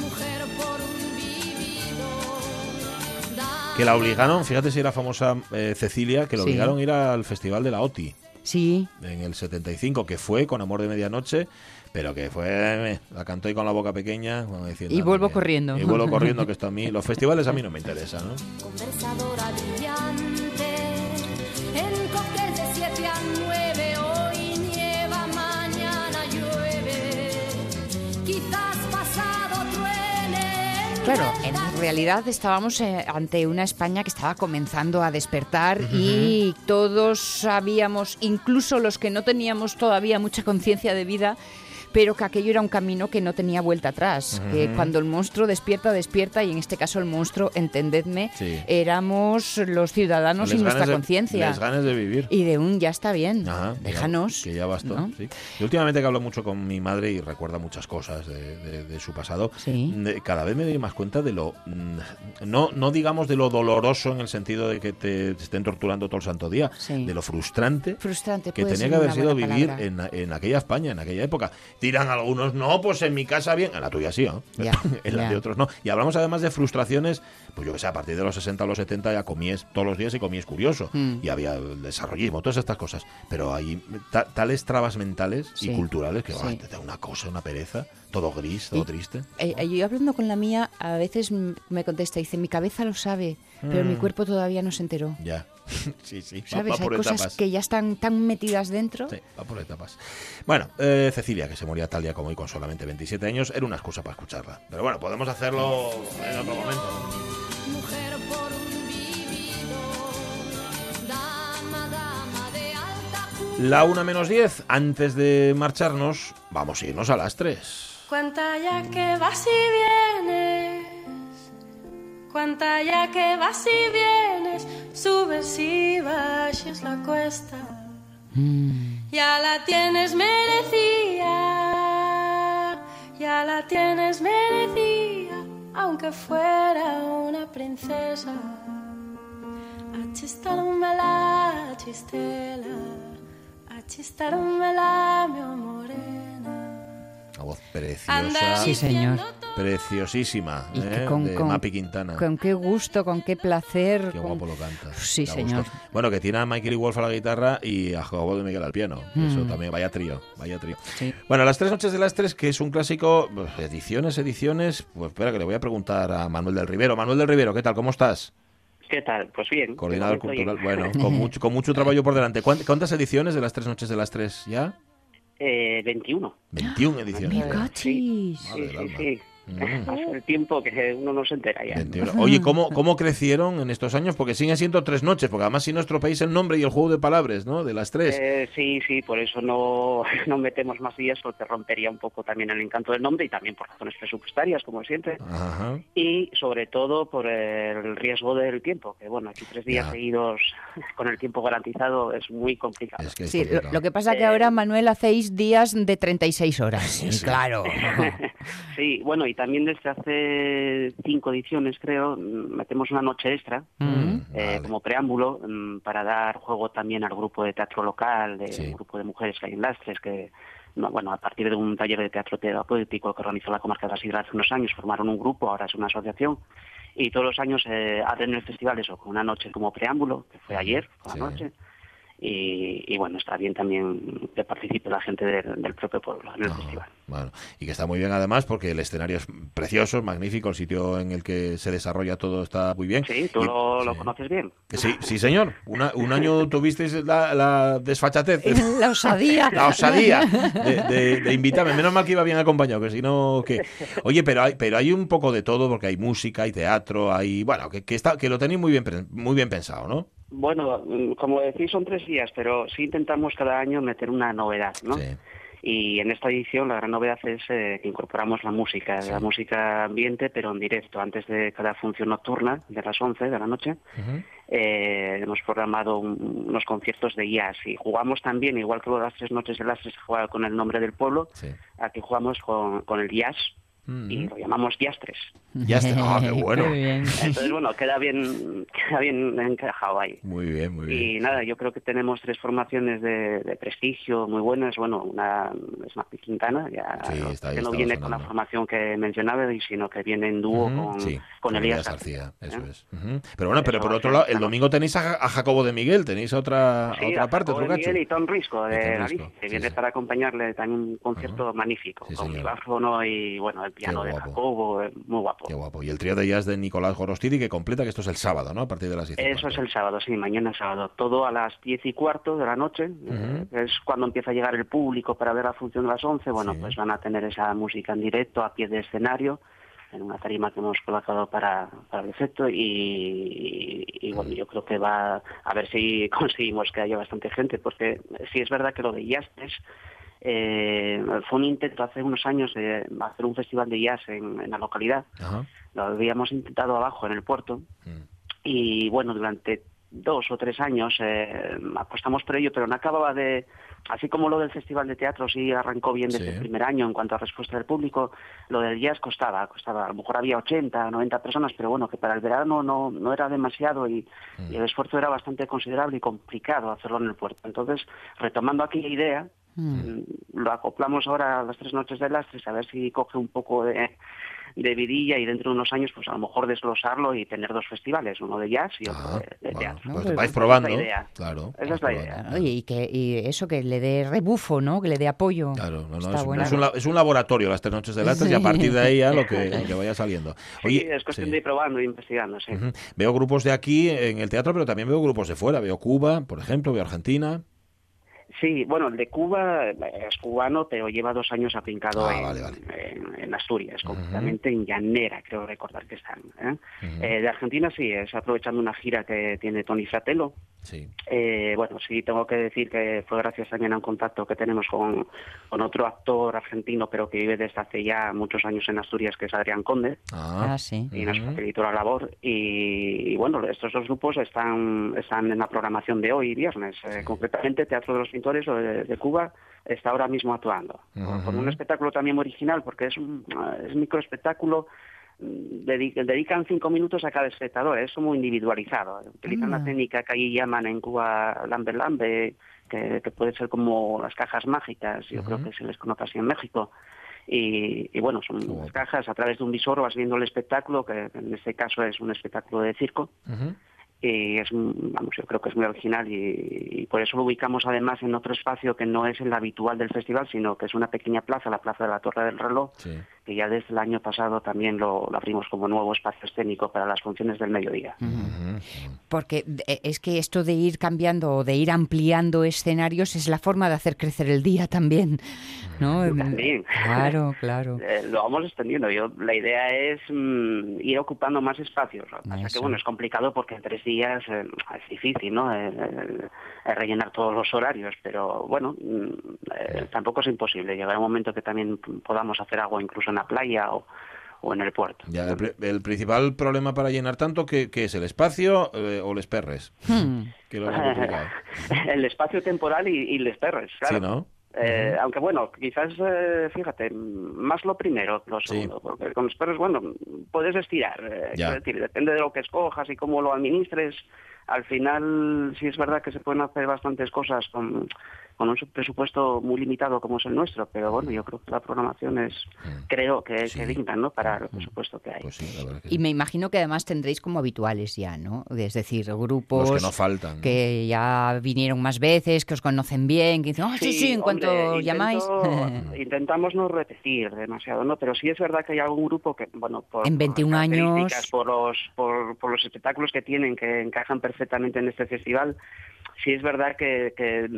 Mujer por un vivido.
Que la obligaron, fíjate si era famosa eh, Cecilia, que la
Sí.
obligaron a ir al Festival de la OTI
Sí,
en el 75, que fue con Amor de Medianoche, pero que fue, eh, la cantó ahí con la boca pequeña. como diciendo,
Y
"Anda,
vuelvo corriendo".
Y vuelvo corriendo, que esto a mí, los festivales a mí no me interesan, ¿no?
Conversadora brillante. En cóctel de 7 a 9. Hoy nieva, mañana llueve. Quizás pasado truene.
claro, en realidad estábamos eh, ante una España que estaba comenzando a despertar y todos sabíamos, incluso los que no teníamos todavía mucha conciencia de vida, pero que aquello era un camino que no tenía vuelta atrás. Que cuando el monstruo despierta, despierta, y en este caso el monstruo, entendedme,
Sí.
éramos los ciudadanos
Les
y nuestra conciencia.
Les ganas de vivir.
Y de un ya está bien,
Ajá,
déjanos.
Que ya bastó.
¿no?
sí. Últimamente que hablo mucho con mi madre y recuerda muchas cosas de, de- de su pasado,
Sí.
de- cada vez me doy más cuenta de lo. mm, No, no digamos de lo doloroso en el sentido de que te estén torturando todo el santo día, de lo frustrante.
Frustrante,
que tenía que haber sido vivir en, en aquella España, en aquella época. Dirán algunos, no, pues en mi casa bien, en la tuya sí, ¿no?
Ya,
en la de otros no. Y hablamos además de frustraciones, pues yo que sé, a partir de los 60 o los 70 ya comías todos los días y comías curioso.
Mm.
Y había el desarrollismo, todas estas cosas. Pero hay ta- tales trabas mentales
Sí,
y culturales que
sí.
te da una cosa, una pereza, todo gris, todo
Y-
triste.
Eh, eh, yo hablando con la mía, a veces me contesta, dice, mi cabeza lo sabe, pero
Mm.
mi cuerpo todavía no se enteró.
Ya. sí, sí. va-
¿Sabes?
va
Hay
por
cosas
etapas.
que ya están tan metidas dentro.
Sí, va por etapas. Bueno, eh, Cecilia, que se moría tal día como hoy con solamente 27 años, era una excusa para escucharla. Pero bueno, podemos hacerlo en otro momento.
Mujer por un vivido. Dama, dama de alta.
La una menos 10, antes de marcharnos, vamos a irnos a las 3.
Cuenta ya que vas y vienes. Cuenta ya que vas y vienes. Subes y bajas la cuesta. Ya la tienes merecida. Ya la tienes merecida. Aunque fuera una princesa. A ci sta un bella chistela a chistármela, mio morena.
Una voz preciosa.
Sí, señor.
Preciosísima.
Y
¿eh?
con-
de
con-
Mapi Quintana.
Con qué gusto, con qué placer.
Qué
con-
guapo lo canta.
Sí, señor.
gusto. Bueno, que tiene a Michael y Wolf a la guitarra y a Jacobo de Miguel al piano. Eso también, vaya trío, vaya trío.
Mm. Sí.
Bueno, Las Tres Noches de las Tres, que es un clásico, pues, ediciones, ediciones. Pues espera, que le voy a preguntar a Manuel del Rivero. Manuel del Rivero, ¿qué tal? ¿Cómo estás?
¿Qué tal? Pues bien.
Coordinador cultural.
bien.
Bueno, con mucho, con mucho trabajo por delante. ¿Cuánt- ¿Cuántas ediciones de Las Tres Noches de las Tres ya?
Eh, 21.
21 ediciones.
¡Mi
ya.
cachis!
Madre
Sí, sí, sí.
Mm.
Hace el tiempo que uno no se entera ya.
21. Oye, ¿cómo, ¿cómo crecieron en estos años? Porque siguen siendo tres noches, porque además si no estropeáis el nombre y el juego de palabras, ¿no? De las tres.
Eh, sí, sí, por eso no, no metemos más días porque rompería un poco también el encanto del nombre y también por razones presupuestarias, como siempre.
Ajá.
Y sobre todo por el riesgo del tiempo, que bueno, aquí tres días
Ya.
seguidos con el tiempo garantizado es muy complicado.
Es que es
Sí, lo,
complicado.
lo que pasa que
Eh,
ahora, Manuel, hacéis días de 36 horas. Y claro.
Sí, bueno, y también desde hace cinco ediciones, creo, mm, metemos una noche extra
Mm.
eh,
Vale.
como preámbulo mm, para dar juego también al grupo de teatro local, de
Sí.
grupo de mujeres que hay en Lastres, que no, bueno, a partir de un taller de teatro terapéutico que organizó la comarca de la Sidra hace unos años, formaron un grupo, ahora es una asociación, y todos los años eh, hacen el festival eso, con una noche como preámbulo, que fue ayer, por
Sí.
la noche, y, y bueno, está bien también que participe la gente del, del propio pueblo en el festival.
Bueno, y que está muy bien además porque el escenario es precioso, es magnífico, el sitio en el que se desarrolla todo está muy bien.
Sí, tú
Y-
lo, lo
sí.
conoces bien.
Sí, sí, señor. Una- un año tuvisteis la, la desfachatez,
La osadía.
la osadía de, de- de invitarme. Menos mal que iba bien acompañado, que si no, que... Oye, pero hay, pero hay un poco de todo porque hay música, hay teatro, hay... Bueno, que, que, está, que lo tenéis muy bien, pre- muy bien pensado, ¿no?
Bueno, como decís, son tres días, pero sí intentamos cada año meter una novedad, ¿no?
Sí.
Y en esta edición la gran novedad es eh, que incorporamos la música, la música ambiente, pero en directo, antes de cada función nocturna de las 11 de la noche. eh, hemos programado un- unos conciertos de jazz y jugamos también, igual que las tres noches de las tres se juega con el nombre del pueblo,
Sí.
aquí jugamos con, con el jazz y lo llamamos Jazz
Ya está. Ah, qué bueno.
Qué bien.
Entonces, bueno, queda bien, queda bien encajado ahí.
Muy bien, muy bien.
Y nada, yo creo que tenemos tres formaciones de, de prestigio muy buenas. Bueno, una es Mapi Quintana, ya
Sí, está
que no viene con la
sonando.
formación que mencionaba, sino que viene en dúo con,
sí,
con Elías
García.
García.
Eso
¿eh?
es. Ujú. Pero bueno, pero
Eso
por otro lado, el domingo tenéis a, a Jacobo de Miguel, tenéis otra, a
Sí,
otra
a
parte, otro.
Miguel y Tom Risco de Galicia, que viene para acompañarle también un concierto magnífico,
Sí,
con
señor.
micrófono y bueno, el piano de. Jacobo, eh, muy guapo.
Qué guapo. Y el trío de jazz de Nicolás Gorostidi que completa que esto es el sábado, ¿no? A partir de las 10. y
Eso
cuarto.
es el sábado, sí, mañana sábado. Todo a las diez y cuarto de la noche. que es cuando empieza a llegar el público para ver la función de las once. Bueno,
Sí.
pues van a tener esa música en directo, a pie de escenario, en una tarima que hemos colocado para, para el efecto. Y, y, bueno, yo creo que va a ver si conseguimos que haya bastante gente, porque sí es verdad que lo de jazz es, eh, fue un intento hace unos años de hacer un festival de jazz en, en la localidad.
Ajá.
Lo habíamos intentado abajo en el puerto
Mm.
y bueno, durante dos o tres años eh, apostamos por ello, pero no acababa de, así como lo del Festival de Teatro sí arrancó bien desde
Sí.
el primer año en cuanto a respuesta del público, lo del jazz costaba, costaba, a lo mejor había 80, 90 personas, pero bueno, que para el verano no, no era demasiado y, y el esfuerzo era bastante considerable y complicado hacerlo en el puerto. Entonces, retomando aquella idea, mm, lo acoplamos ahora a las tres noches de lastres, a ver si coge un poco de, de vidilla y dentro de unos años, pues a lo mejor desglosarlo y tener dos festivales, uno de jazz y otro
Ah,
de, de
bueno,
teatro.
pues
Esa
vais
es
probando.
la idea.
Claro.
Esa es la idea.
Oye, y, que, y eso, que le dé rebufo, ¿no? Que le dé apoyo.
Claro, no, no, es, es un, es un laboratorio las tres noches de latas y a
Sí.
partir de ahí ya lo que, lo que vaya saliendo.
Sí,
Oye,
es cuestión
sí.
de ir probando e investigando, sí.
Ujú. Veo grupos de aquí en el teatro, pero también veo grupos de fuera. Veo Cuba, por ejemplo, veo Argentina.
Sí, bueno, el de Cuba eh, es cubano, pero lleva dos años afincado
Ah,
en,
vale, vale.
en- en Asturias, concretamente en Llanera, creo recordar que están. ¿eh? Eh, de Argentina sí, es aprovechando una gira que tiene Tony Fratello.
Sí.
Eh, bueno, sí, tengo que decir que fue gracias también a un contacto que tenemos con, con otro actor argentino, pero que vive desde hace ya muchos años en Asturias, que es Adrián Conde.
Ah,
Ah, sí.
y nos facilitó la labor. Y, y bueno, estos dos grupos están, están en la programación de hoy, viernes. Eh, concretamente, Teatro de los Pintores o de, de Cuba está ahora mismo actuando. Con un espectáculo también original, porque es un es microespectáculo mm, dedi- dedican cinco minutos a cada espectador, es muy individualizado. Utilizan
Ah.
la técnica que allí llaman en Cuba lambe lambe, que, que puede ser como las cajas mágicas, yo creo que se les conoce así en México. Y, y bueno, son las cajas, a través de un visor vas viendo el espectáculo, que en este caso es un espectáculo de circo, Y es, vamos, yo creo que es muy original y, por eso lo ubicamos además en otro espacio que no es el habitual del festival, sino que es una pequeña plaza, la Plaza de la Torre del Reloj. Que ya desde el año pasado también lo, lo abrimos como nuevo espacio escénico para las funciones del mediodía.
Porque eh, es que esto de ir cambiando o de ir ampliando escenarios es la forma de hacer crecer el día también, ¿no?
También.
Claro, claro.
Eh, lo vamos extendiendo. Yo, la idea es mm, ir ocupando más espacios. Lo que pasa
Eso.
que bueno, es complicado porque en tres días eh, es difícil, ¿no? Eh, eh, rellenar todos los horarios, pero bueno, mm, eh, tampoco es imposible. Llegará un momento que también podamos hacer algo incluso en la playa o, o en el puerto.
Ya, el, pri- el principal problema para llenar tanto que, que es el espacio eh, o les perres.
Hmm.
Que lo
el espacio temporal y, y les perres, claro.
Sí, ¿no?
Eh, Aunque bueno, quizás, eh, fíjate, más lo primero que lo
Sí.
segundo, porque con los perros, bueno, puedes estirar, eh,
Ya.
quiero decir, depende de lo que escojas y cómo lo administres, al final sí es verdad que se pueden hacer bastantes cosas con, con un presupuesto muy limitado como es el nuestro, pero bueno, yo creo que la programación es, creo que,
Mm. Sí.
que digna, ¿no?, para el presupuesto que hay.
Pues sí, la verdad que
Y
sí.
me imagino que además tendréis como habituales ya, ¿no? Es decir, grupos
Los que no faltan. ¿no?
que ya vinieron más veces, que os conocen bien, que dicen, oh, sí, sí, en
hombre,
cuanto
intento-
llamáis.
intentamos no repetir demasiado, ¿no? Pero sí es verdad que hay algún grupo que, bueno, por,
En
por las
21 años-
por los, por, por los espectáculos que tienen, que encajan perfectamente en este festival, sí es verdad que, que,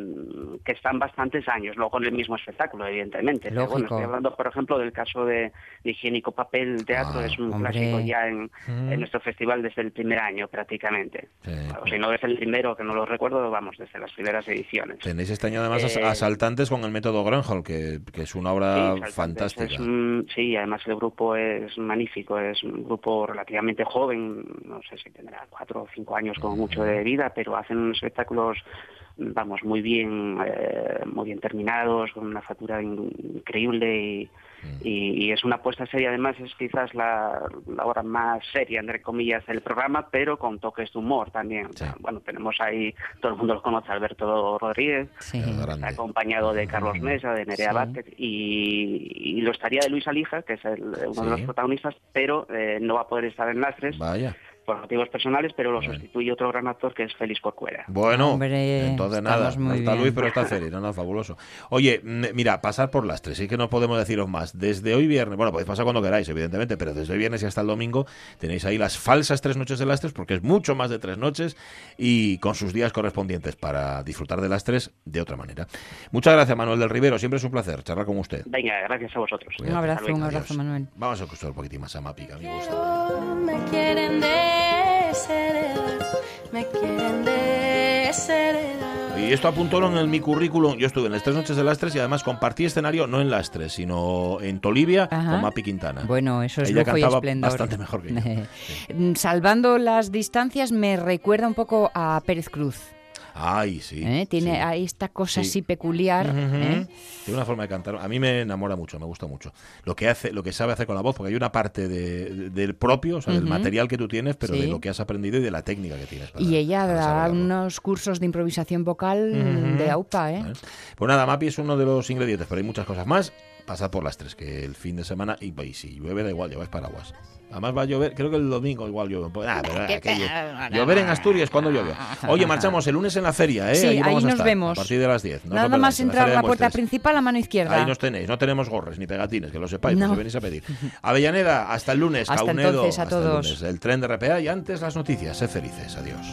que están bastantes años, luego en el mismo espectáculo, evidentemente. Pero bueno,
Lógico.
estoy hablando, por ejemplo, del caso de, de Higiénico Papel Teatro,
Ah,
es un
hombre.
clásico ya en,
Mm.
en nuestro festival desde el primer año, prácticamente.
Sí.
O si no desde el primero, que no lo recuerdo, vamos, desde las primeras ediciones.
Tenéis este año además
Eh,
asaltantes con el método Grenhall, que, que es una obra
Sí,
fantástica.
es un- sí, además el grupo es magnífico, es un grupo relativamente joven, no sé si tendrá cuatro o cinco años con mucho de vida, pero hacen unos espectáculos, vamos, muy bien, eh, muy bien terminados, con una factura in- increíble y, y- y es una apuesta seria. Además es quizás la, la hora más seria, entre comillas, del programa, pero con toques de humor también. O sea,
Sí.
Bueno, tenemos ahí, todo el mundo los conoce, Alberto Rodríguez,
Sí.
Está acompañado de Carlos Mesa, de Nerea
Sí.
Vázquez y, y lo estaría de Luis Alija, que es el- uno
Sí.
de los protagonistas, pero eh, no va a poder estar en Lastres
Vaya.
Por motivos personales, pero lo sustituye otro gran actor que es Félix Corcuera.
Bueno,
Hombre,
entonces nada, no está
bien.
Luis, pero está Félix, no, no, fabuloso. Oye, mm, mira, pasar por las tres, sí que no podemos deciros más. Desde hoy viernes, bueno, podéis pasar cuando queráis, evidentemente, pero desde hoy viernes y hasta el domingo tenéis ahí las falsas tres noches de las tres, porque es mucho más de tres noches y con sus días correspondientes para disfrutar de las tres de otra manera. Muchas gracias, Manuel del Rivero, siempre es un placer charlar con usted.
Venga, gracias a vosotros.
Un abrazo, un abrazo,
Adiós.
Manuel.
Vamos a escuchar un poquitín más a Mapi, que a mí me
quieren desheredar, me quieren desheredar.
Y esto apuntó en mi currículum. Yo estuve en las tres noches de las tres y además compartí escenario no en las tres, sino en Tolivia
Ajá.
con Mapi Quintana.
Bueno, eso es
Ella
lujo y
cantaba
esplendor.
bastante mejor que yo.
Salvando las distancias, me recuerda un poco a Pérez Cruz.
Ay, sí.
¿eh? Tiene
sí.
ahí esta cosa
Sí.
así peculiar. ¿eh?
Tiene una forma de cantar. A mí me enamora mucho, me gusta mucho. Lo que hace, lo que sabe hacer con la voz, porque hay una parte de- de- del propio, o sea, del material que tú tienes, pero
Sí.
de lo que has aprendido y de la técnica que tienes. para-
Y ella da unos cursos de improvisación vocal de AUPA, ¿eh?
Pues nada, Mapi es uno de los ingredientes, pero hay muchas cosas más. Pasad por las tres, que el fin de semana, y, y si llueve da igual, lleváis paraguas. Además va a llover, creo que el domingo igual llueve. Ah, pero, aquello.
pena.
Llover en Asturias cuando llueve. Oye, marchamos el lunes en la feria, ¿eh?
Sí, ahí
vamos a
nos
estar,
vemos.
A partir de las 10. no
Nada
perdáis,
más
en
entrar
Feria
la
de
puerta principal a mano izquierda.
Ahí nos tenéis, no tenemos gorres ni pegatines, que lo sepáis,
No.
no. venís a pedir. Avellaneda, hasta el lunes,
Hasta
Caunedo,
entonces, a
hasta el
todos.
lunes. El tren de RPA y antes las noticias. Sed felices, adiós.